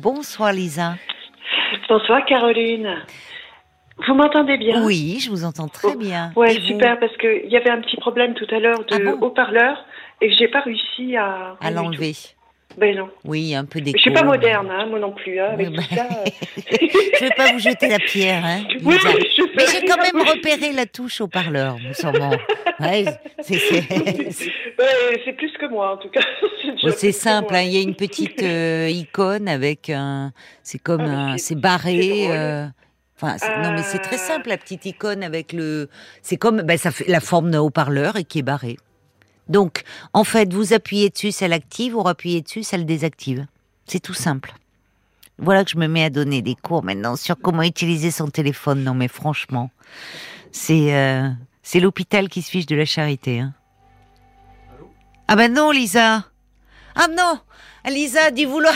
Bonsoir Lisa. Bonsoir Caroline. Vous m'entendez bien? Oui, je vous entends très bien. Ouais, Et vous super, parce qu'il y avait un petit problème tout à l'heure de Ah bon? haut-parleur et que j'ai pas réussi à... À l'enlever. Ben non. Oui, un peu d'écho. Je suis pas moderne, hein, moi non plus, hein, avec tout bah, ça. euh. Je vais pas vous jeter la pierre, hein, Oui, Lisa. je Mais j'ai quand même repéré la touche au parleur, nous sommes. Ouais, c'est plus que moi, en tout cas. Bon, c'est simple, hein, il y a une petite euh, icône avec un. C'est comme Ah, un. c'est- barré. euh, Enfin, non, mais c'est très Ah. simple, la petite icône avec le. C'est comme. Ben, ça fait la forme d'un haut-parleur et qui est barré. Donc, en fait, vous appuyez dessus, ça l'active, vous appuyez dessus, ça le désactive. C'est tout simple. Voilà que je me mets à donner des cours maintenant sur comment utiliser son téléphone. Non, mais franchement, c'est euh, c'est l'hôpital qui se fiche de la charité. Hein. Ah ben non, Lisa. Ah non, Lisa, dis vouloir.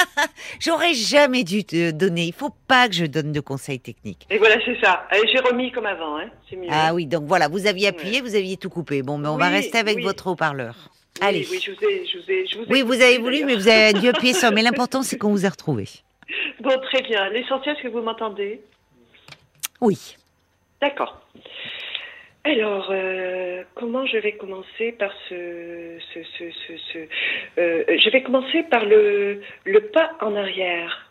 J'aurais jamais dû te donner. Il faut pas que je donne de conseils techniques. Et voilà, c'est ça. Allez, j'ai remis comme avant, hein. mieux. Ah oui, donc voilà, vous aviez appuyé, vous aviez tout coupé. Bon, mais on va rester avec oui. votre haut-parleur. Oui, Allez. Oui, je vous ai... Je vous ai, je vous ai Oui, vous avez voulu, mais vous avez dû appuyer sur. Mais l'important, c'est qu'on vous ait retrouvé. Bon, très bien. L'essentiel, c'est que vous m'entendez Oui. D'accord. Alors, euh, comment je vais commencer par ce... ce, ce, ce, ce- euh, je vais commencer par le, le pas en arrière.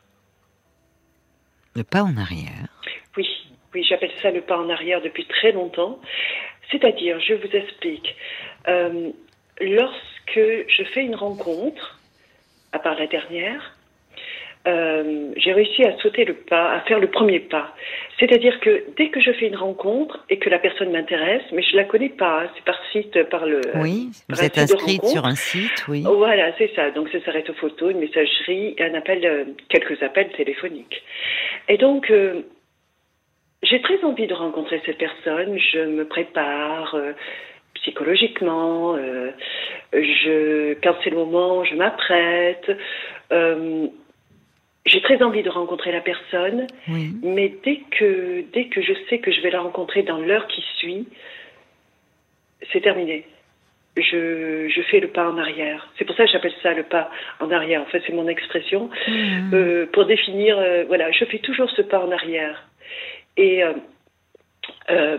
Le pas en arrière. Oui, oui, j'appelle ça le pas en arrière depuis très longtemps. C'est-à-dire, je vous explique, euh, lorsque je fais une rencontre, à part la dernière, euh, j'ai réussi à sauter le pas, à faire le premier pas. C'est-à-dire que dès que je fais une rencontre et que la personne m'intéresse, mais je la connais pas, hein, c'est par site, par le. Oui, par vous êtes inscrite sur un site, oui. Voilà, c'est ça. Donc ça s'arrête aux photos, une messagerie un appel, euh, quelques appels téléphoniques. Et donc, euh, j'ai très envie de rencontrer cette personne. Je me prépare psychologiquement. euh, je, quand c'est le moment, je m'apprête. Euh, j'ai très envie de rencontrer la personne, Oui. mais dès que, dès que je sais que je vais la rencontrer dans l'heure qui suit, c'est terminé. Je, je fais le pas en arrière. C'est pour ça que j'appelle ça le pas en arrière. En fait, c'est mon expression euh, pour définir. euh, voilà, je fais toujours ce pas en arrière. Et euh, euh,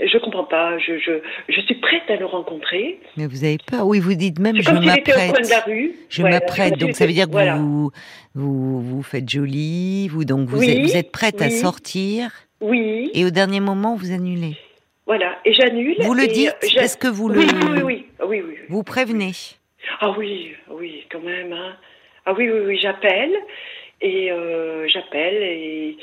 je comprends pas. Je, je, je suis prête à le rencontrer. Mais vous avez peur. Oui, vous dites même je comme s'il était au coin de m'apprête. la rue. Je m'apprête, donc ça veut dire que voilà. vous, vous vous faites jolie, vous donc vous, Oui, êtes, vous êtes prête à sortir Oui, et au dernier moment vous annulez. voilà. Et j'annule. Vous le dites euh, Est-ce que vous le Oui, oui, oui, oui. Ah oui, oui, oui. vous prévenez? Ah oui, oui, quand même. Hein. Ah oui, oui, oui, j'appelle et euh, j'appelle et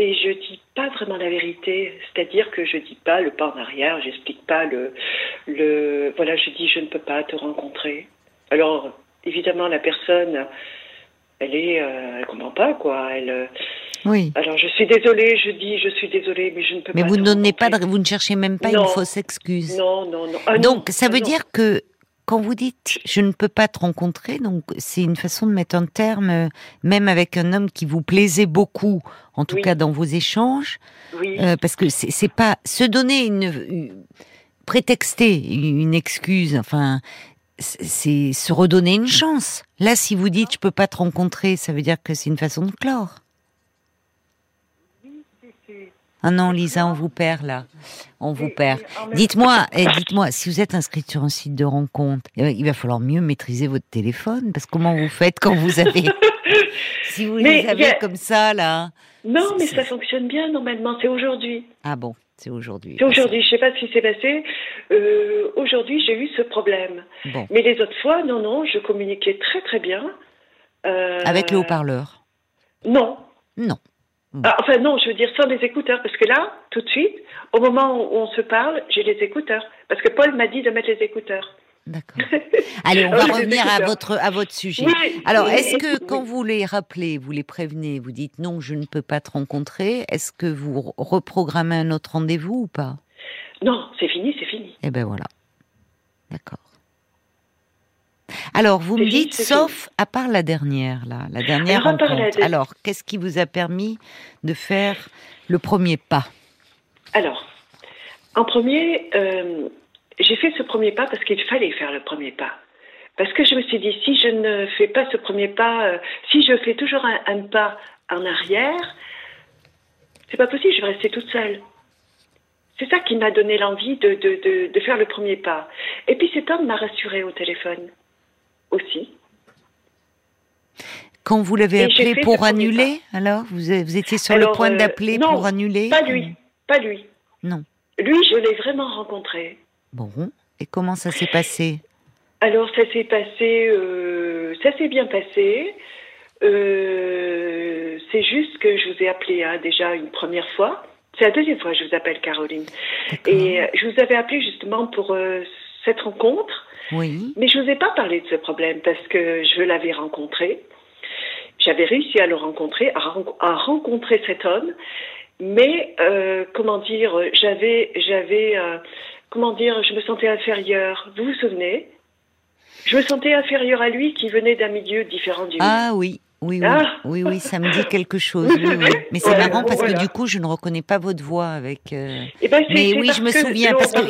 et je dis pas vraiment la vérité, c'est-à-dire que je dis pas le pas en arrière, j'explique pas le le voilà, je dis je ne peux pas te rencontrer. Alors évidemment la personne elle est euh, elle comprend pas quoi, elle euh, Oui. alors je suis désolée, je dis je suis désolée mais je ne peux Mais pas vous ne donnez pas, rencontrer. de- vous ne cherchez même pas Non. une fausse excuse. Non, non, non. Ah non, donc ça ah veut dire que quand vous dites je ne peux pas te rencontrer, donc c'est une façon de mettre un terme, euh, même avec un homme qui vous plaisait beaucoup, en tout Oui. cas dans vos échanges, Oui. Euh, parce que c'est pas se donner une, une- prétexter une excuse, enfin c'est- c'est se redonner une chance. Là, si vous dites je peux pas te rencontrer, ça veut dire que c'est une façon de clore. Ah non, Lisa, on vous perd là, on vous perd. Dites-moi, eh, dites-moi, si vous êtes inscrite sur un site de rencontre, eh il va falloir mieux maîtriser votre téléphone, parce que comment vous faites quand vous avez, si vous Mais les avez a- comme ça là Non, mais ça fonctionne bien normalement. C'est aujourd'hui. Ah bon, c'est aujourd'hui. C'est aujourd'hui. Je sais pas ce qui s'est passé. Euh, aujourd'hui, j'ai eu ce problème. Bon, Mais les autres fois, non, non, je communiquais très très bien. Euh, avec le haut-parleur? Non. Non. Ah, enfin non, je veux dire sans les écouteurs, parce que là, tout de suite, au moment où on se parle, j'ai les écouteurs, parce que Paul m'a dit de mettre les écouteurs. D'accord. Allez, on Ah va oui, revenir à votre à votre sujet. Oui, Alors, oui, est-ce que quand vous les rappelez, vous les prévenez, vous dites non, je ne peux pas te rencontrer, est-ce que vous re- reprogrammez un autre rendez-vous ou pas? Non, c'est fini, c'est fini. Eh ben voilà. D'accord. Alors, vous me dites, sauf à part la dernière, là, la dernière Alors, rencontre. qu'est-ce qui vous a permis de faire le premier pas? Alors, en premier, euh, j'ai fait ce premier pas parce qu'il fallait faire le premier pas. Parce que je me suis dit, si je ne fais pas ce premier pas, euh, si je fais toujours un, un pas en arrière, c'est pas possible, je vais rester toute seule. C'est ça qui m'a donné l'envie de, de, de, de faire le premier pas. Et puis cet homme m'a rassurée au téléphone aussi. Quand vous l'avez appelé pour annuler, alors vous, vous étiez sur le point euh, d'appeler pour annuler Pas lui, pas lui. Non. Lui, je l'ai vraiment rencontré. Bon. Et comment ça s'est passé Alors ça s'est passé, euh, ça s'est bien passé. Euh, c'est juste que je vous ai appelé hein, déjà une première fois. C'est la deuxième fois que je vous appelle Caroline. Et euh, je vous avais appelé justement pour euh, cette rencontre, Oui. mais je vous ai pas parlé de ce problème parce que je l'avais rencontré. J'avais réussi à le rencontrer, à, ren- à rencontrer cet homme, mais euh, comment dire, j'avais, j'avais, euh, comment dire, je me sentais inférieure. Vous vous souvenez? Je me sentais inférieure à lui qui venait d'un milieu différent du mien. Ah oui. Oui, oui, Ah. oui, oui, ça me dit quelque chose. Oui, oui. Mais c'est Ouais, marrant parce voilà. que du coup, je ne reconnais pas votre voix avec. euh, Eh ben, Mais oui, je me souviens parce que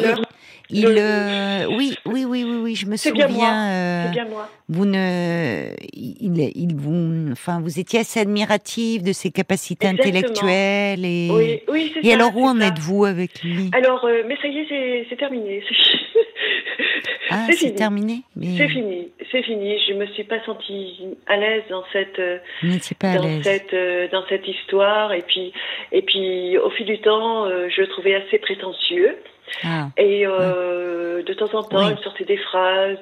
il, euh, oui, oui, oui, oui, oui, je me bien souviens. moi, euh, bien moi. vous ne, il, il vous, enfin, vous étiez assez admiratif de ses capacités Exactement. intellectuelles et. Oui, oui, Et ça, alors où en êtes-vous avec lui? Alors, euh, mais ça y est, c'est- terminé. Ah, c'est terminé. Mais C'est fini, c'est fini. Je me suis pas sentie à l'aise dans cette euh, pas dans cette euh, dans cette histoire et puis et puis au fil du temps, euh, je le trouvais assez prétentieux Ah, et euh, de temps en temps, Oui. il me sortait des phrases,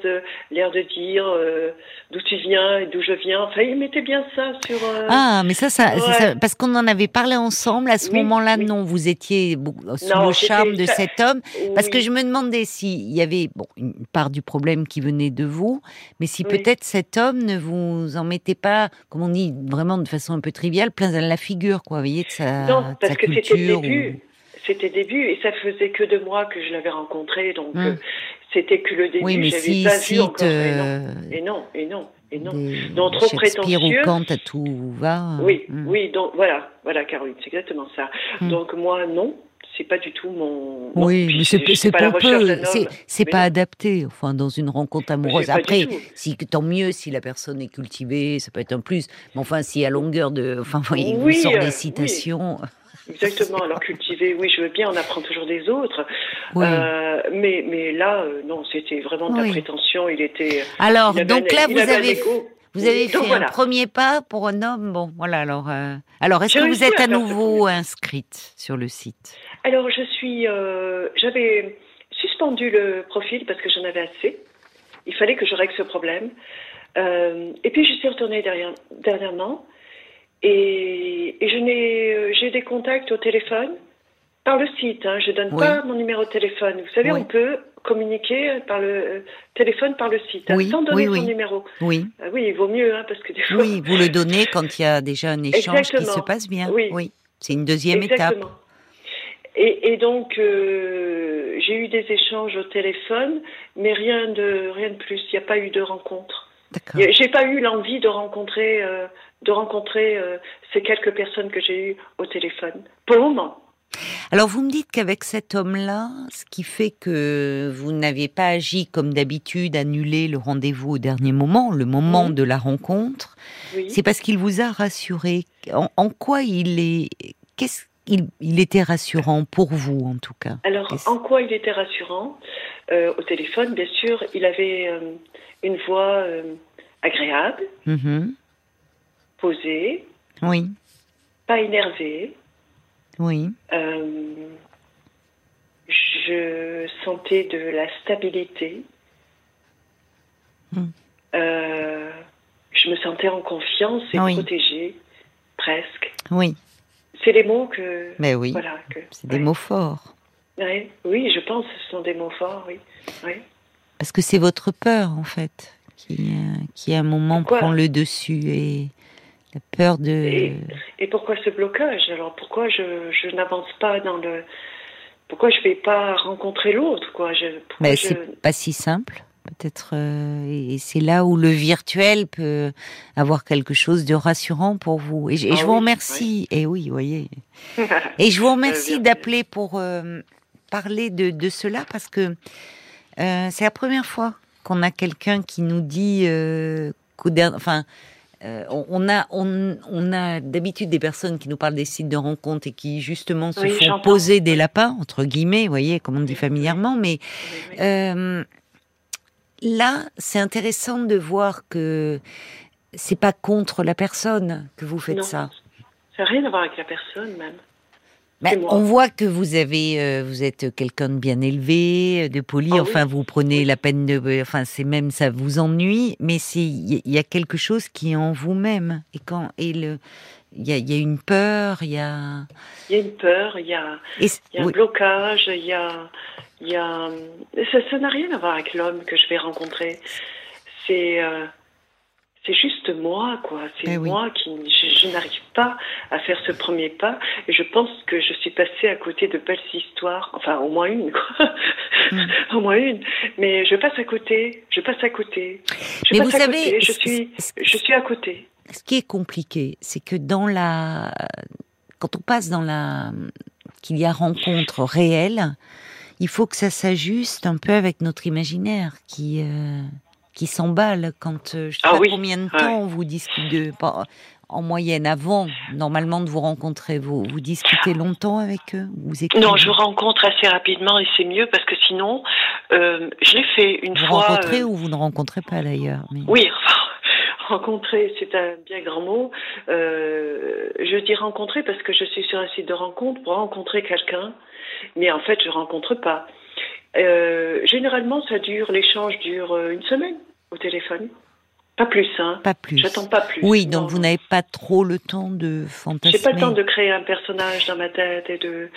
l'air de dire euh, d'où tu viens et d'où je viens. Enfin, il mettait bien ça sur. euh, Ah, mais ça, ça, c'est Ouais. ça, parce qu'on en avait parlé ensemble. À ce Oui, moment-là, non, vous étiez sous Non, le charme de cet homme. Parce que je me demandais s'il y avait bon, une part du problème qui venait de vous, mais si peut-être cet homme ne vous en mettait pas, comme on dit vraiment de façon un peu triviale, plein à la figure, quoi, vous voyez, de sa, Non, de parce sa que c'était le culture. début. ou- C'était début et ça faisait que deux mois que je l'avais rencontré, donc Hmm. euh, c'était que le début. Oui, mais si pas vu encore. Et non, euh, et non, et non, et non. des Non, trop Shakespeare ou prétentieux. Kant à tout va. Oui, hmm. oui, donc voilà, voilà, Caroline, c'est exactement ça. Hmm. Donc moi, non, c'est pas du tout mon. non, Oui, mais c'est pas d'un c'est pas non. adapté. Enfin, dans une rencontre amoureuse. Après, si tant mieux si la personne est cultivée, ça peut être un plus. Mais enfin, si à longueur de, enfin, il vous Oui, sort euh, des oui. Exactement. Alors cultiver, oui, je veux bien, on apprend toujours des autres. Oui. Euh, mais mais là, euh, non, c'était vraiment de la Oui. prétention. Il était. Alors, il donc un- là, vous avez, vous avez Donc fait voilà. un premier pas pour un homme. Bon, voilà. Alors, euh, alors, est-ce que vous êtes à nouveau inscrite sur le site? Alors, je suis. J'avais suspendu le profil parce que j'en avais assez. Il fallait que je règle ce problème. Et puis, je suis retournée derrière, dernièrement. Et, et je n'ai, j'ai des contacts au téléphone par le site. Hein, je donne Oui. pas mon numéro de téléphone. Vous savez, Oui. on peut communiquer par le euh, téléphone par le site, hein, sans donner son numéro. Oui, Ah oui, il vaut mieux, hein, parce que des fois. oui. Vous le donnez quand il y a déjà un échange qui se Exactement. passe bien. Oui. C'est une deuxième Exactement. étape. Et, et donc, euh, j'ai eu des échanges au téléphone, mais rien de, rien de plus. Il n'y a pas eu de rencontre. D'accord. J'ai pas eu l'envie de rencontrer, euh, de rencontrer euh, ces quelques personnes que j'ai eues au téléphone. Pour le moment. Alors vous me dites qu'avec cet homme-là, ce qui fait que vous n'aviez pas agi comme d'habitude, annulé le rendez-vous au dernier moment, le moment de la rencontre, Oui. c'est parce qu'il vous a rassuré. En, en quoi il est, qu'est-ce il, il était rassurant pour vous en tout cas? Alors, en quoi il était rassurant? Euh, Au téléphone, bien sûr, il avait euh, une voix euh, agréable, Mhm. Posée, Oui, pas énervée. oui, Euh, je sentais de la stabilité. Hmm. Euh, je me sentais en confiance et Oui. protégée, presque. oui. C'est les mots que. Mais oui, Voilà. Que, c'est des ouais. mots forts. Ouais. Oui, je pense que ce sont des mots forts, oui. oui. Parce que c'est votre peur en fait qui, euh, qui à un moment Pourquoi prend le dessus et la peur de. Et- Et pourquoi ce blocage? Alors pourquoi je, je n'avance pas dans le. Pourquoi je ne vais pas rencontrer l'autre quoi? Je, pourquoi Mais je- c'est pas si simple, peut-être. euh, et c'est là où le virtuel peut avoir quelque chose de rassurant pour vous. Et, je- et Ah je vous oui, remercie. Et oui, vous voyez. Et je vous remercie d'appeler pour euh, parler de, de cela parce que euh, c'est la première fois qu'on a quelqu'un qui nous dit euh, enfin, euh, on, a, on, on a d'habitude des personnes qui nous parlent des sites de rencontres et qui justement se Oui, font poser des lapins entre guillemets, vous voyez, comme on dit familièrement, mais euh, là, c'est intéressant de voir que c'est pas contre la personne que vous faites Non. ça. Ça n'a rien à voir avec la personne, même. Ben, on voit que vous avez, euh, vous êtes quelqu'un de bien élevé, de poli. Ah oui. enfin, vous prenez la peine de, euh, enfin, c'est même ça vous ennuie, mais c'est, il y, a quelque chose qui est en vous-même. Et quand, et le, il y a, il y a une peur, il y a. Il y a une peur, il y a, et y a un blocage, il y a, il y a, ça, ça n'a rien à voir avec l'homme que je vais rencontrer. C'est, euh, c'est juste moi, quoi. C'est Eh oui. moi qui, je, je n'arrive pas à faire ce premier pas. Et je pense que je suis passée à côté de belles histoires. Enfin, au moins une, quoi. Mm. au moins une. Mais je passe à côté. Je passe à côté. Je Mais passe vous à savez, côté. Je suis, je suis à côté. ce qui est compliqué, c'est que dans la, quand on passe dans la, qu'il y a rencontre réelle, il faut que ça s'ajuste un peu avec notre imaginaire qui, euh, qui s'emballe quand, euh, je sais Ah pas oui, combien de ouais. temps vous discutez, en moyenne avant, normalement de vous rencontrer, vous, vous discutez longtemps avec eux, vous écrivez? Non, je rencontre assez rapidement et c'est mieux parce que sinon, euh, je l'ai fait une vous fois. rencontrez euh, ou vous ne rencontrez pas d'ailleurs. mais- Oui, rencontrer, c'est un bien grand mot. Euh, je dis rencontrer parce que je suis sur un site de rencontre pour rencontrer quelqu'un, mais en fait, je rencontre pas. Euh, généralement, ça dure, l'échange dure euh, une semaine au téléphone. Pas plus, hein. Pas plus. J'attends pas plus. Oui, donc Non. vous n'avez pas trop le temps de fantasmer. J'ai pas le temps de créer un personnage dans ma tête et de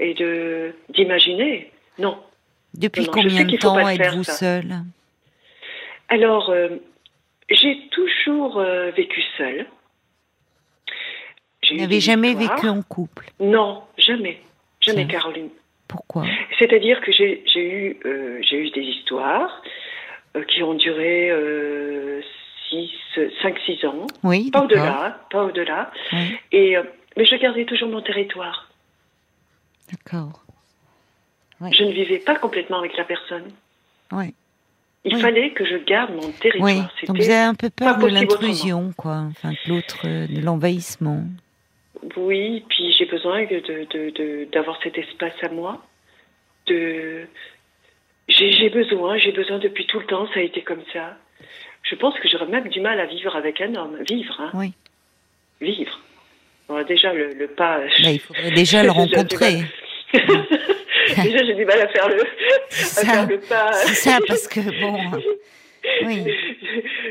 et de d'imaginer. Non. Depuis Non, combien de temps êtes-vous ça. seul Alors, euh, j'ai toujours euh, vécu seule. Vous n'avez jamais vécu en couple? Non, jamais. Jamais. Caroline. Pourquoi? C'est-à-dire que j'ai eu, euh, eu des histoires euh, qui ont duré 5-6 ans. Oui, Pas au-delà, pas au-delà. Oui, Et, euh, mais je gardais toujours mon territoire. d'accord. Oui. Je ne vivais pas complètement avec la personne. Oui. Il Oui. fallait que je garde mon territoire. Oui. Donc vous avez un peu peur de l'intrusion, quoi. Enfin, de l'autre, euh, de l'envahissement. Oui, puis j'ai besoin de, de, de- de- d'avoir cet espace à moi. De, j'ai, besoin, j'ai besoin depuis tout le temps, ça a été comme ça. Je pense que j'aurais même du mal à vivre avec un homme. Vivre, hein. Oui. Vivre. Bon, déjà, le, le pas. Il faudrait déjà le rencontrer. déjà, j'ai du mal à faire le, à faire le pas. C'est ça, parce que bon. Oui.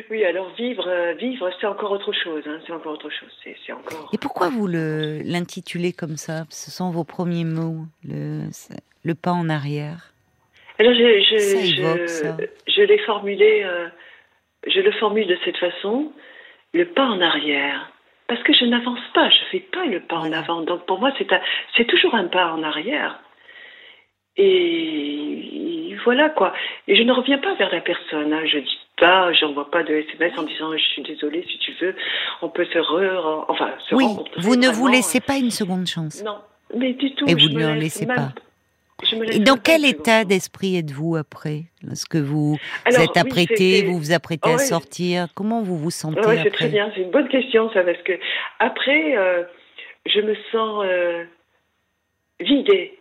Oui, alors vivre, euh, vivre, c'est encore autre chose. Hein, c'est encore autre chose. C'est, c'est encore. Et pourquoi vous le l'intitulez comme ça? Ce sont vos premiers mots, le, le pas en arrière? Alors, je, je, Ça je, évoque ça. je l'ai formulé, euh, je le formule de cette façon, le pas en arrière. Parce que je n'avance pas, je fais pas le pas en avant. Donc pour moi, c'est toujours un pas en arrière. Et voilà quoi. Et je ne reviens pas vers la personne. Hein. Je dis pas, j'envoie pas de SMS en disant je suis désolée si tu veux, on peut se re, enfin se Oui, rencontrer. vous ne vous laissez pas une seconde chance. Non, mais du tout. Et vous ne laisse laissez pas. Et dans quel état d'esprit êtes-vous après Lorsque vous, êtes apprêté, vous vous apprêtez à oui. sortir, comment vous vous sentez Ouais, c'est très bien, c'est une bonne question ça, parce que après, euh, je me sens euh, vidée.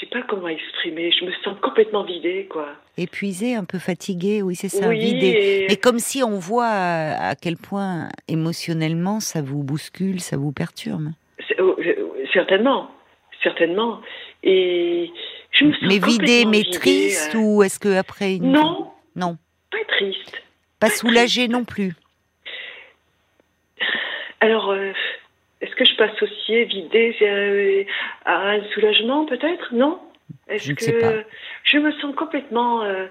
Je sais pas comment exprimer, je me sens complètement vidée, quoi. Épuisé, un peu fatigué, oui, c'est ça, oui, vidé. et- Mais comme si on voit à, quel point émotionnellement ça vous bouscule, ça vous perturbe. oh, euh, certainement, certainement. Et je me sens Mais vidé, complètement mais vidée, triste euh, ou est-ce que après une... Non, non, pas triste. pas soulagé non plus. Alors, euh, est-ce que je peux associer vidée euh, à un soulagement peut-être? Non? Est-ce Je ne que sais pas. je me sens complètement euh,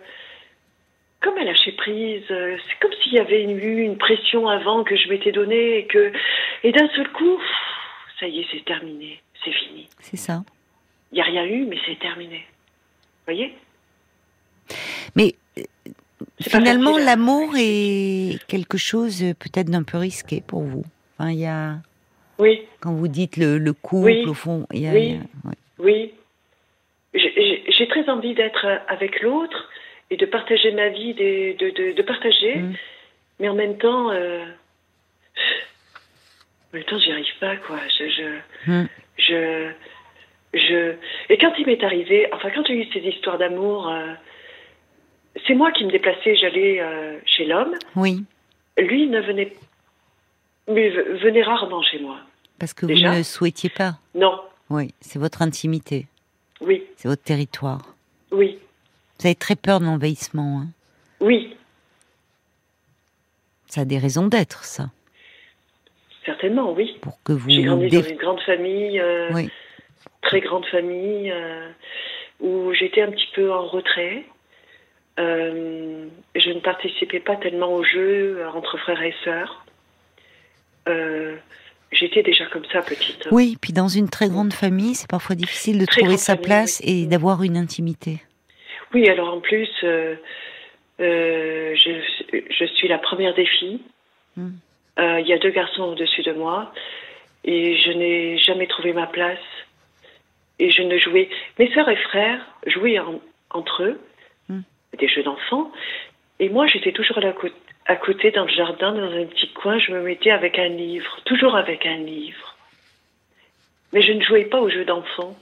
comme à lâcher prise euh, C'est comme s'il y avait eu une pression avant que je m'étais donnée et que et d'un seul coup, ça y est, c'est terminé, c'est fini. C'est ça. Il n'y a rien eu, mais c'est terminé. Vous voyez? Mais finalement, hein. l'amour est quelque chose peut-être d'un peu risqué pour vous. Enfin, il y a Oui, quand vous dites le, le couple, Oui. au fond, il y a, Oui. a- ouais. oui. J'ai- très envie d'être avec l'autre, et de partager ma vie, de, de, de, partager, mm. mais en même temps, euh, en même temps, j'y arrive pas, quoi. Je, je, mm. je, je, et quand il m'est arrivé, enfin, quand j'ai eu ces histoires d'amour, euh, c'est moi qui me déplaçais, j'allais euh, chez l'homme. Oui. Lui ne venait, mais venait rarement chez moi. Parce que vous ne souhaitiez pas. Non. Oui, c'est votre intimité. Oui. C'est votre territoire. Oui. Vous avez très peur de l'envahissement. Hein oui. Ça a des raisons d'être, ça. Certainement, oui. Pour que vous. J'ai grandi dans une grande famille, euh, oui. très grande famille, euh, où j'étais un petit peu en retrait. Euh, je ne participais pas tellement au jeu entre frères et sœurs. J'étais déjà comme ça petite. Oui, puis dans une très grande famille, c'est parfois difficile de trouver sa place et d'avoir une intimité. Oui, alors en plus, euh, euh, je, je, suis la première des filles. Hmm. Euh, il y a deux garçons au-dessus de moi et je n'ai jamais trouvé ma place. Et je ne jouais. Mes sœurs et frères jouaient entre eux hmm. des jeux d'enfants. Et moi, j'étais toujours à, à côté dans le jardin, dans un petit coin. Je me mettais avec un livre, toujours avec un livre. Mais je ne jouais pas aux jeux d'enfants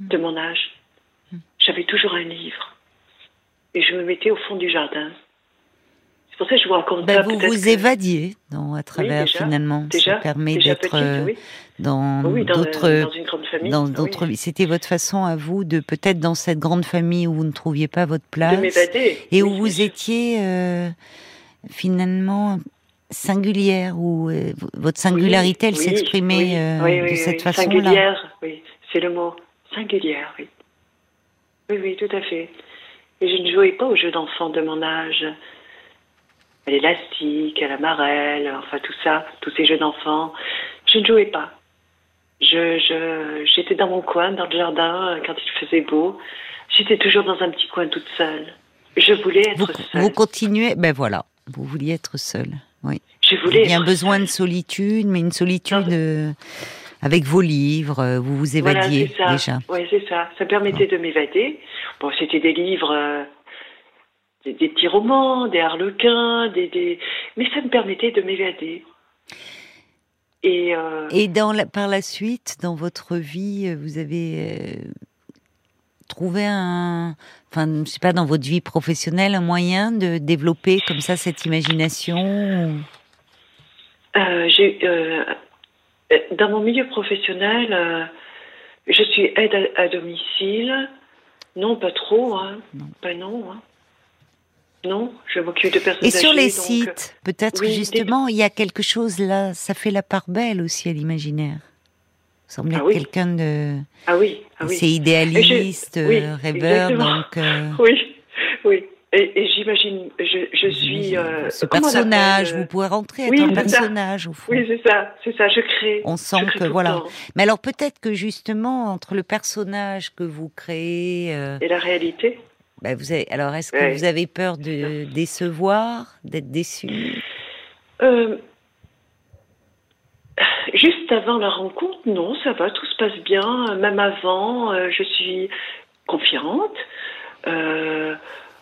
de mon âge j'avais toujours un livre. Et je me mettais au fond du jardin. C'est pour ça que je vous raconte Vous vous évadiez dans, à travers finalement. ça permet d'être euh, dans d'autres dans d'autres C'était votre façon à vous de peut-être dans cette grande famille où vous ne trouviez pas votre place et où vous étiez euh, finalement singulière où euh, votre singularité elle s'exprimait de cette façon-là. Singulière, oui, c'est le mot singulière, oui. Oui, oui, tout à fait. Et je ne jouais pas aux jeux d'enfants de mon âge. À l'élastique, à la marelle, enfin tout ça, tous ces jeux d'enfants. Je ne jouais pas. Je, je, j'étais dans mon coin, dans le jardin, quand il faisait beau. J'étais toujours dans un petit coin toute seule. Je voulais être vous, seule. Vous continuez, ben voilà, vous vouliez être seule. Oui. Je voulais. Il y a un besoin de solitude, mais une solitude euh, avec vos livres, euh, vous vous évadiez déjà. Oui, c'est ça. Ça permettait de m'évader. Bon, c'était des livres, euh, des, petits romans, des harlequins, des, mais ça me permettait de m'évader. Et, euh, Et dans par la suite, dans votre vie, vous avez trouvé un, enfin, je sais pas, dans votre vie professionnelle, un moyen de développer comme ça cette imagination J'ai euh, dans mon milieu professionnel, euh, je suis aide à, domicile. Non, pas trop, hein. Non. Pas non. Hein. Non, je m'occupe de personnes Et sur les sites, peut-être justement, il y a quelque chose là, ça fait la part belle aussi à l'imaginaire. Vous semblez ah quelqu'un de. Ah oui, ah oui. C'est idéaliste, rêveur, donc. Euh, oui, oui. Et, j'imagine, je, suis. Euh, ce personnage, vous pouvez rentrer être un personnage au fond. Oui, c'est ça, c'est ça, je crée. On sent que voilà. Mais alors peut-être que justement entre le personnage que vous créez euh, et la réalité. Bah vous avez, alors est-ce que vous avez peur de décevoir, d'être déçu? Euh, Juste avant la rencontre, non, ça va, tout se passe bien. Même avant, je suis confiante. Euh,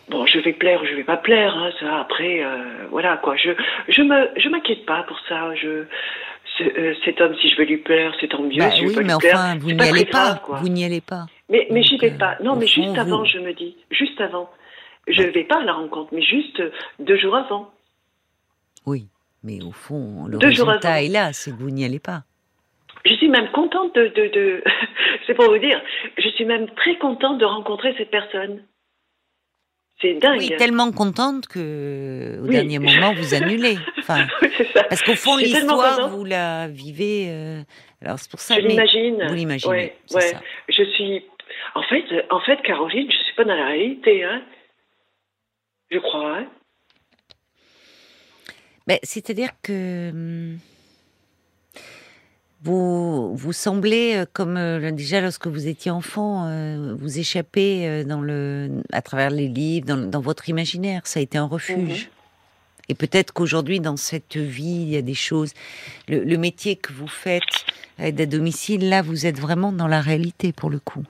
bon, je vais plaire ou je vais pas plaire, hein, ça. Après, euh, voilà quoi. Je je me je m'inquiète pas pour ça. Je euh, cet homme, si je veux lui plaire, c'est tant mieux. Bah si oui, mais enfin, vous n'y allez pas. Vous n'y allez pas. Mais mais j'y vais euh, pas. Non, mais juste avant, je me dis, juste avant. Je ne vais pas à la rencontre, mais juste deux jours avant. Oui, mais au fond, le résultat est là, c'est que vous n'y allez pas. Je suis même contente de, de, de... c'est pour vous dire, je suis même très contente de rencontrer cette personne. C'est dingue. Oui, tellement contente que au dernier moment vous annulez. Enfin, ça. Parce qu'au fond l'histoire vous la vivez. Euh, alors c'est pour ça. Je l'imagine. Vous l'imaginez. Ouais, ouais. Je suis. En fait, en fait, Caroline, je suis pas dans la réalité, hein. Je crois. Hein. Ben, c'est-à-dire que. Vous, vous semblez, euh, comme euh, déjà lorsque vous étiez enfant, euh, vous échapper dans le, à travers les livres, dans, votre imaginaire. Ça a été un refuge. Mhm. Et peut-être qu'aujourd'hui, dans cette vie, il y a des choses. Le, métier que vous faites, aide à domicile, là, vous êtes vraiment dans la réalité pour le coup.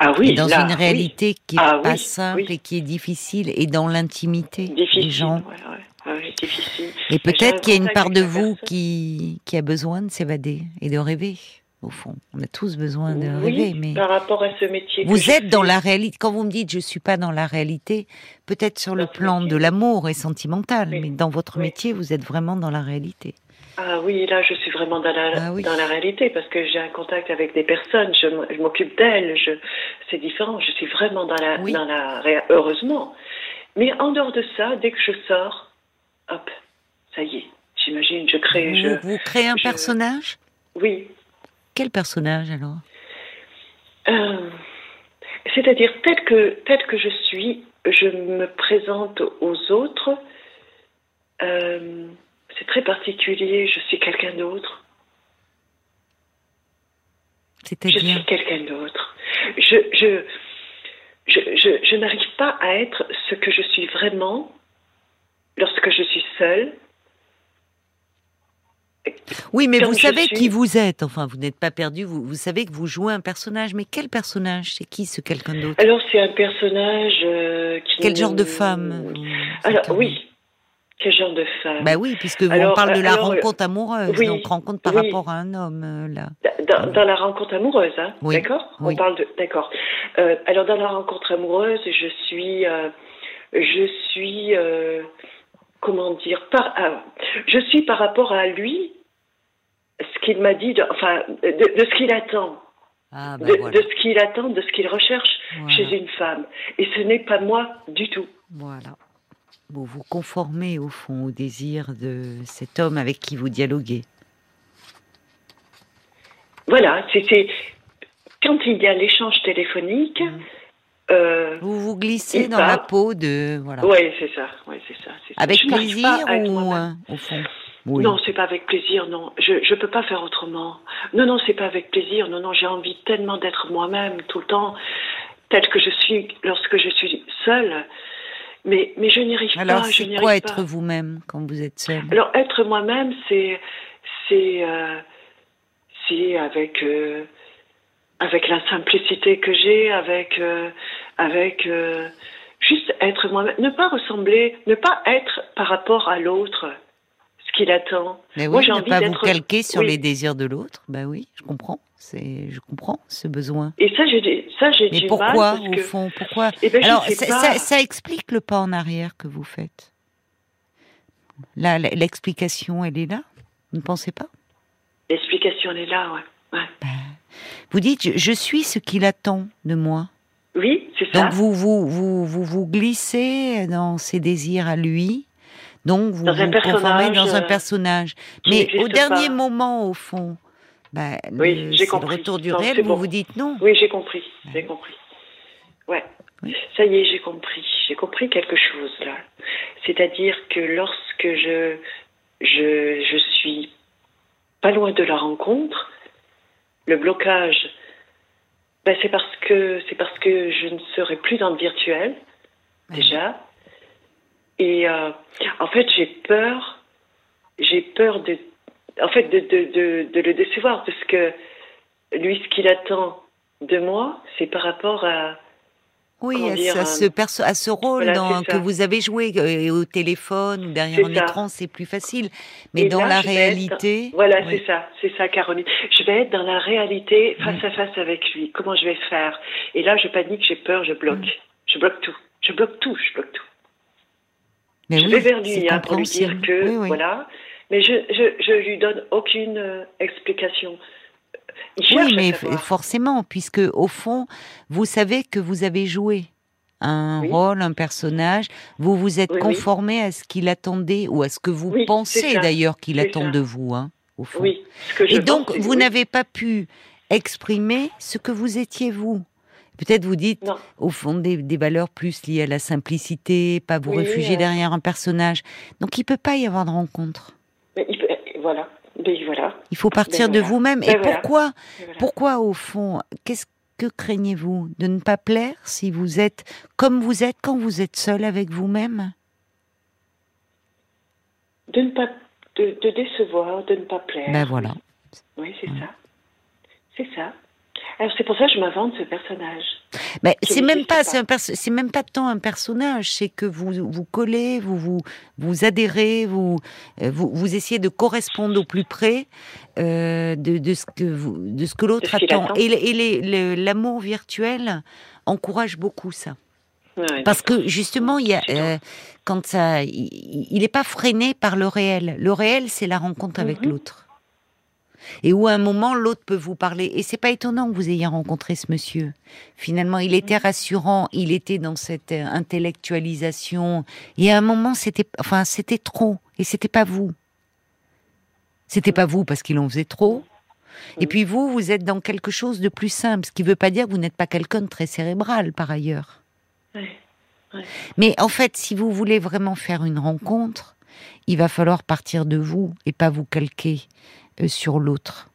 Ah oui, et dans là, une oui. réalité qui est Ah pas oui, simple oui. et qui est difficile et dans l'intimité des gens. ouais, ouais, ouais, difficile. Et peut-être qu'il y a une part de vous qui, qui a besoin de s'évader et de rêver, au fond. On a tous besoin de oui, rêver, mais par rapport à ce métier. vous êtes dans la réalité. Quand vous me dites je suis pas dans la réalité, peut-être sur le Dans plan métier. de l'amour et sentimental, Oui. mais dans votre Oui. métier, vous êtes vraiment dans la réalité. Ah oui, là, je suis vraiment dans la, Ah oui. dans la réalité parce que j'ai un contact avec des personnes, je, m'occupe d'elles, je, c'est différent, je suis vraiment dans la, dans la, heureusement. Mais en dehors de ça, dès que je sors, hop, ça y est, j'imagine, je crée, Vous, je, vous créez un je- personnage? Oui. Quel personnage alors? Euh, c'est-à-dire, tel que, tel que je suis, je me présente aux autres, euh, c'est très particulier, je suis quelqu'un d'autre. Je suis quelqu'un d'autre. Je, je, je, je, je n'arrive pas à être ce que je suis vraiment lorsque je suis seule. Oui, mais vous savez suis. qui vous êtes. Enfin, vous n'êtes pas perdu. Vous, vous savez que vous jouez un personnage. Mais quel personnage? C'est qui ce quelqu'un d'autre? Alors, c'est un personnage euh, qui. Quel genre de femme? Vous Alors, oui. Quel genre de femme? Bah oui, puisque vous, Alors, on parle de la alors, rencontre amoureuse, oui, donc rencontre par oui. rapport à un homme, euh, là. Dans, dans la rencontre amoureuse, hein, Oui, d'accord? Oui. On parle de, d'accord. Euh, alors dans la rencontre amoureuse, je suis, euh, je suis, euh, comment dire, par, ah, je suis par rapport à lui, ce qu'il m'a dit, de- enfin, de, de ce qu'il attend, Ah, bah de, voilà. de ce qu'il attend, de ce qu'il recherche Voilà. chez une femme. Et ce n'est pas moi du tout. Voilà. Vous vous conformez au fond au désir de cet homme avec qui vous dialoguez. Voilà, c'était quand il y a l'échange téléphonique. Mhm. Euh, Vous vous glissez dans la peau de voilà. Ouais, c'est ça. Ouais, c'est ça. Avec Je plaisir pas à être ou euh, au fond? Oui. Non, c'est pas avec plaisir, non. Je je peux pas faire autrement. Non, non, c'est pas avec plaisir. Non, non, j'ai envie tellement d'être moi-même tout le temps, tel que je suis lorsque je suis seule. Mais mais je n'y arrive Alors, pas. Je c'est n'y quoi être vous-même quand vous êtes seul Alors être moi-même, c'est c'est euh, c'est avec euh, avec la simplicité que j'ai, avec euh, avec euh, juste être moi-même, ne pas ressembler, ne pas être par rapport à l'autre ce qu'il attend. Mais Moi, oui, j'ai ne envie pas vous d'être- calquer sur oui. les désirs de l'autre. Bah oui, je comprends. C'est, je comprends ce besoin. Et ça, j'ai ça j'ai Mais du pourquoi, mal parce au que fond, pourquoi Eh ben, Alors, ça, pas. ça- ça explique le pas en arrière que vous faites. Là, l'explication, elle est là. Vous ne pensez pas? L'explication elle est là, ouais. ouais. Vous dites, je, je suis ce qu'il attend de moi. Oui, c'est ça. Donc vous vous, vous vous vous glissez dans ses désirs à lui. Donc vous Dans vous conformez dans un euh, personnage. Mais au dernier pas. moment, au fond, bah, Oui, le- retour du Non, réel. Vous bon. vous dites non. Oui, j'ai compris, j'ai compris. Ouais. Oui. Ça y est, j'ai compris. J'ai compris quelque chose là. C'est-à-dire que lorsque je, je, je suis pas loin de la rencontre, le blocage, ben c'est parce que c'est parce que je ne serai plus dans le virtuel déjà. Et euh, en fait, j'ai peur, j'ai peur de, en fait, de, de, de, de le décevoir parce que lui, ce qu'il attend de moi, c'est par rapport à Oui, comment à, dire, ce- à euh, ce, perso- à ce rôle voilà, dans- c'est que vous avez joué au téléphone ou derrière un ça. écran, c'est plus facile. Mais Et dans là, la être réalité, Voilà, oui. c'est ça, c'est ça, Caroline. Je vais être dans la réalité, face à face avec lui. Comment je vais faire? Et là, je panique, j'ai peur, je bloque. Je bloque tout. Je bloque tout, je bloque tout. Mais je oui, vais vers lui hein, pour lui dire que, Oui, voilà. Mais je, je, je lui donne aucune euh, explication. Oui, mais forcément, puisque au fond, vous savez que vous avez joué un Oui. rôle, un personnage, vous vous êtes Oui, oui. conformé à ce qu'il attendait ou à ce que vous pensez d'ailleurs qu'il attend ça. de vous, hein, au fond. Oui, ce que je Et donc, pense, vous n'avez pas pu exprimer ce que vous étiez vous. Peut-être vous dites, Non. au fond, des, des valeurs plus liées à la simplicité, pas vous réfugier euh. derrière un personnage. Donc, il peut pas y avoir de rencontre. Mais il peut- voilà. Voilà. Il faut partir Ben de voilà. vous-même. Ben Et voilà. pourquoi. Pourquoi, au fond, qu'est-ce que craignez-vous De ne pas plaire si vous êtes comme vous êtes quand vous êtes seul avec vous-même? De ne pas de, de décevoir, de ne pas plaire. Ben voilà. Oui, c'est Mm. ça. C'est ça. Alors c'est pour ça que je m'invente ce personnage. Mais c'est même pas, pas. c'est un perso- c'est même pas tant un personnage, c'est que vous vous collez, vous vous vous adhérez, vous euh, vous, vous essayez de correspondre au plus près euh, de, de ce que vous, de ce que l'autre attend. attend. Et, l'amour virtuel encourage beaucoup ça, Ouais, parce que justement il y a euh, quand ça, il il est pas freiné par le réel. Le réel, c'est la rencontre avec Mhm. l'autre. Et où à un moment l'autre peut vous parler. Et c'est pas étonnant que vous ayez rencontré ce monsieur. Finalement, il était rassurant, il était dans cette euh, intellectualisation. Et à un moment, c'était, enfin, c'était trop. Et c'était pas vous. C'était pas vous parce qu'il en faisait trop. Et puis vous, vous êtes dans quelque chose de plus simple, ce qui veut pas dire que vous n'êtes pas quelqu'un de très cérébral par ailleurs. Mais en fait, si vous voulez vraiment faire une rencontre, il va falloir partir de vous et pas vous calquer sur l'autre.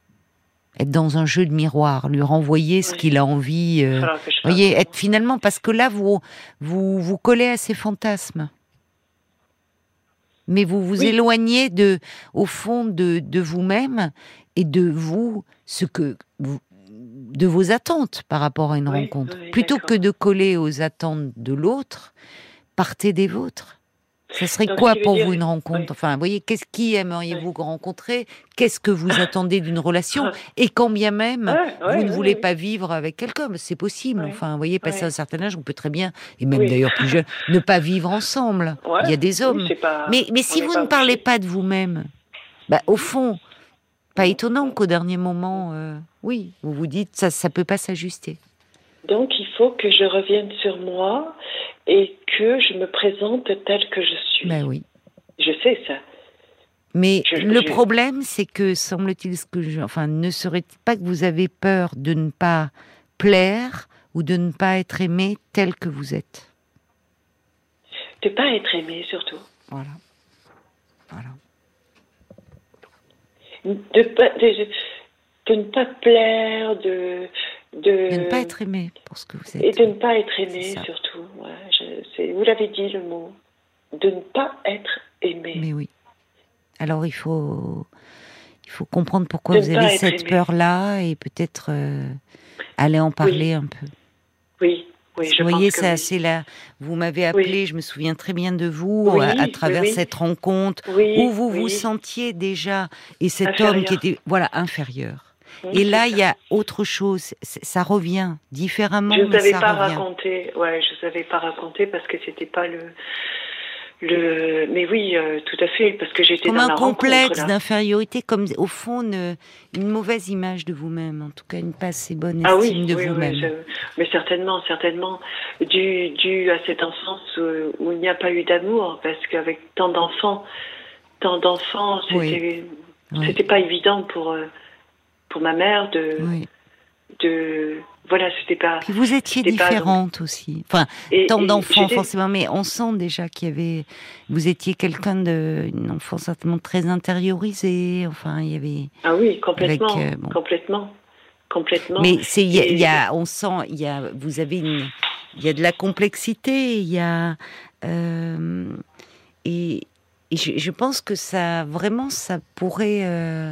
Être dans un jeu de miroir, lui renvoyer ce qu'il a envie. euh, fasse voyez, être finalement parce que là vous vous vous collez à ses fantasmes. Mais vous vous Oui. éloignez de au fond de, de vous-même et de vous ce que vous- de vos attentes par rapport à une Oui, rencontre. Plutôt que de coller aux attentes de l'autre, partez des vôtres. Ça serait Donc, quoi ce pour dire- vous une rencontre oui. Enfin, vous voyez, qu'est-ce qui aimeriez-vous rencontrer? Qu'est-ce que vous attendez d'une relation? Et quand bien même Ouais, vous ne voulez pas vivre avec quelqu'un, c'est possible. Enfin, vous voyez, passer un certain âge, on peut très bien, et même d'ailleurs plus jeune, ne pas vivre ensemble. Ouais. Il y a des hommes. Pas- mais mais si vous ne parlez pas de vous-même, bah, au fond, pas étonnant qu'au dernier moment, euh, oui, vous vous dites ça, ça peut pas s'ajuster. Donc il faut que je revienne sur moi et que je me présente telle que je suis. Ben oui. Je sais ça. Mais Je- le je- problème, c'est que semble-t-il, ce que je, enfin, ne serait-il pas que vous avez peur de ne pas plaire ou de ne pas être aimé tel que vous êtes De pas être aimé surtout. Voilà. Voilà. De, pas, de, de ne pas plaire, de... De, De ne pas être aimé pour ce que vous Et êtes. de ne pas être aimé surtout. Ouais, je- vous l'avez dit le mot. De ne pas être aimé. Mais oui. Alors il faut, il faut comprendre pourquoi De vous avez cette peur-là et peut-être euh, aller en parler un peu. Oui, oui, je vous voyez, ça, oui. c'est là. Vous m'avez appelé, je me souviens très bien de vous Oui, à, travers cette rencontre où vous vous sentiez déjà et cet Inférieur. homme qui était voilà inférieur. Oui, Et là, il y a autre chose. Ça revient différemment, Je ne vous mais avais ça pas revient. raconté, ouais, je vous avais pas raconté parce que c'était pas le, le, mais oui, euh, tout à fait, parce que j'étais Comme dans un la complexe d'infériorité, comme au fond une, une mauvaise image de vous-même, en tout cas une pas assez bonne Ah estime oui, de oui, oui, vous-même. je- mais certainement, certainement, dû, dû à cette enfance où, où il n'y a pas eu d'amour, parce qu'avec tant d'enfants, tant d'enfants, c'était, Oui. Oui. c'était pas évident pour, euh, pour ma mère de, Oui. de, voilà, c'était pas. Puis vous étiez pas différente aussi. Enfin, Et- tant d'enfants forcément, mais on sent déjà qu'il y avait. Vous étiez quelqu'un de, une enfant certainement très intériorisée. Enfin, il y avait. Ah oui, complètement, Avec, euh, bon. complètement, complètement. Mais c'est, il y, a- Et- il y a, on sent, il y a, vous avez une, il y a de la complexité, il y a, euh, et, et je, je pense que ça, vraiment, ça pourrait euh,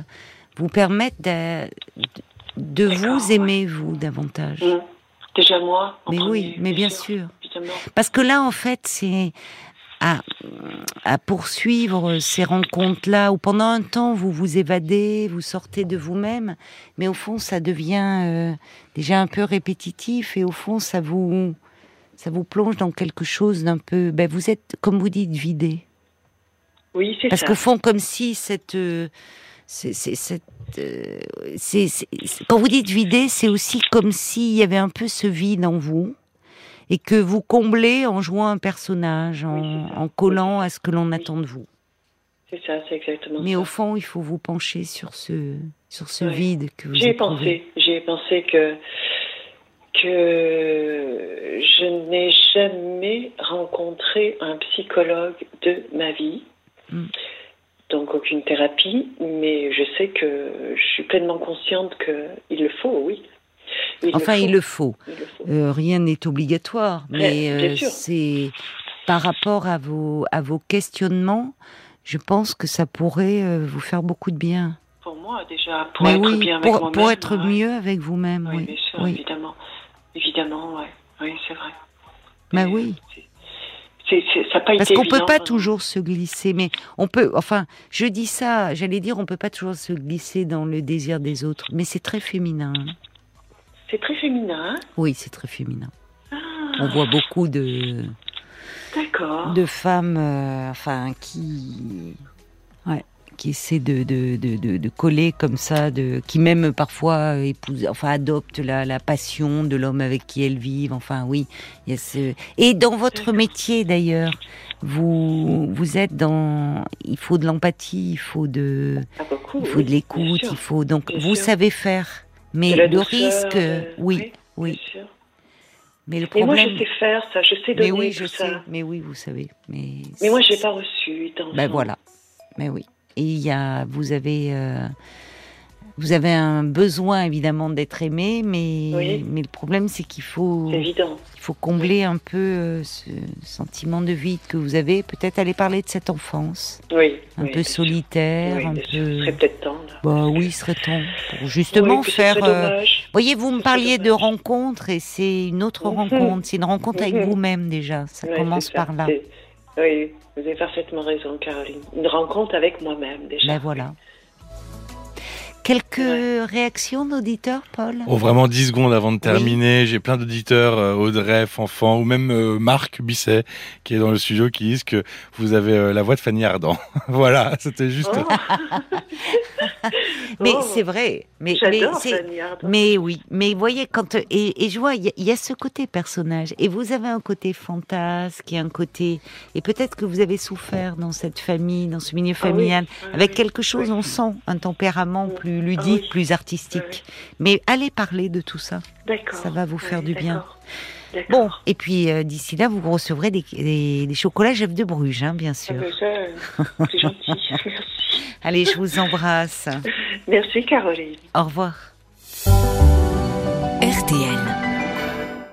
vous permettre de, vous aimer vous davantage. Mm. Déjà moi. en Mais premier, oui, mais bien sûr. Parce que là, en fait, c'est à, à poursuivre ces rencontres-là où pendant un temps, vous vous évadez, vous sortez de vous-même, mais au fond, ça devient euh, déjà un peu répétitif et au fond, ça vous, ça vous plonge dans quelque chose d'un peu. Ben, vous êtes, comme vous dites, vidé. Oui, c'est Parce ça. qu'au fond, comme si cette. euh, c'est- c'est- cette, euh, c'est- quand vous dites vidé, c'est aussi comme s'il y avait un peu ce vide en vous et que vous comblez en jouant un personnage, en, Oui, collant à ce que l'on attend de vous. C'est ça, c'est exactement Mais ça. au fond, il faut vous pencher sur ce, sur ce Ouais. vide que vous J'y ai pensé. J'y ai pensé que que je n'ai jamais rencontré un psychologue de ma vie. Mm. Donc aucune thérapie, mais je sais que je suis pleinement consciente que il le faut, oui. Il Enfin, le faut. il le faut. Il le faut. Euh, rien n'est obligatoire, mais euh, c'est par rapport à vos, à vos questionnements, je pense que ça pourrait euh, vous faire beaucoup de bien. Pour moi déjà, pour Mais être oui, bien avec pour, moi-même. pour être ouais. mieux avec vous-même, Oui, oui. bien sûr, oui. évidemment. Évidemment, ouais. Oui, c'est vrai. Bah Mais oui. Ça pas Parce qu'on peut pas vraiment. toujours se glisser, mais on peut. Enfin, je dis ça, j'allais dire, on peut pas toujours se glisser dans le désir des autres, mais c'est très féminin. C'est très féminin. hein Oui, c'est très féminin. Ah, On voit beaucoup de D'accord. de femmes, euh, enfin, qui, ouais, qui essaient de, de, de, coller comme ça, de, qui même parfois épousent, enfin, adoptent la, la passion de l'homme avec qui elles vivent. Enfin, oui, il y a ce. Et dans votre métier d'ailleurs, vous vous êtes dans, il faut de l'empathie, il faut de, Ah, beaucoup, il faut oui, de l'écoute, il faut donc vous sûr. savez faire. Mais le douceur, risque, de- oui, oui, mais le Mais moi, problème. je sais faire ça, je sais donner mais oui, tout je ça. sais, mais oui, vous savez, mais. Mais moi, j'ai pas reçu. Ben voilà. Mais oui. Et il y a, vous avez, euh, vous avez un besoin évidemment d'être aimé, mais Oui. mais le problème c'est qu'il faut, évident. il faut combler un peu euh, ce sentiment de vide que vous avez. Peut-être aller parler de cette enfance, Oui. un peu solitaire, Oui, un. Ce peu. serait peut-être temps, là. Bah oui, serait temps pour justement faire. euh. Voyez, vous me parliez de rencontre et c'est une autre Mhm. rencontre. C'est une rencontre avec Mhm. vous-même déjà. Ça commence ça. par là. Oui, vous avez parfaitement raison, Caroline. Une rencontre avec moi-même, déjà. Ben voilà. Quelques réactions d'auditeurs, Paul? Oh, vraiment 10 secondes avant de terminer. J'ai plein d'auditeurs, euh, Audrey, Fanfan, ou même euh, Marc Bisset, qui est dans le studio, qui disent que vous avez euh, la voix de Fanny Ardant. voilà, c'était juste... Oh, Mais Oh, c'est vrai. Mais, mais, Fanny Ardant. mais oui. Mais voyez, quand. Et, et je vois, il y, a- il y a ce côté personnage. Et vous avez un côté fantasque et un côté. Et peut-être que vous avez souffert dans cette famille, dans ce milieu Ah oui, familial. ah Avec quelque chose, oui. on sent un tempérament Mm. Plus ludique, oui. plus artistique. Oui, Mais allez parler de tout ça. Ça va vous faire Oui, du bien. Bon, et puis euh, d'ici là, vous recevrez des, des, des chocolats Jeff de Bruges, hein, bien Ah, sûr. ça, euh, c'est gentil. Merci. Allez, je vous embrasse. Merci, Caroline. Au revoir.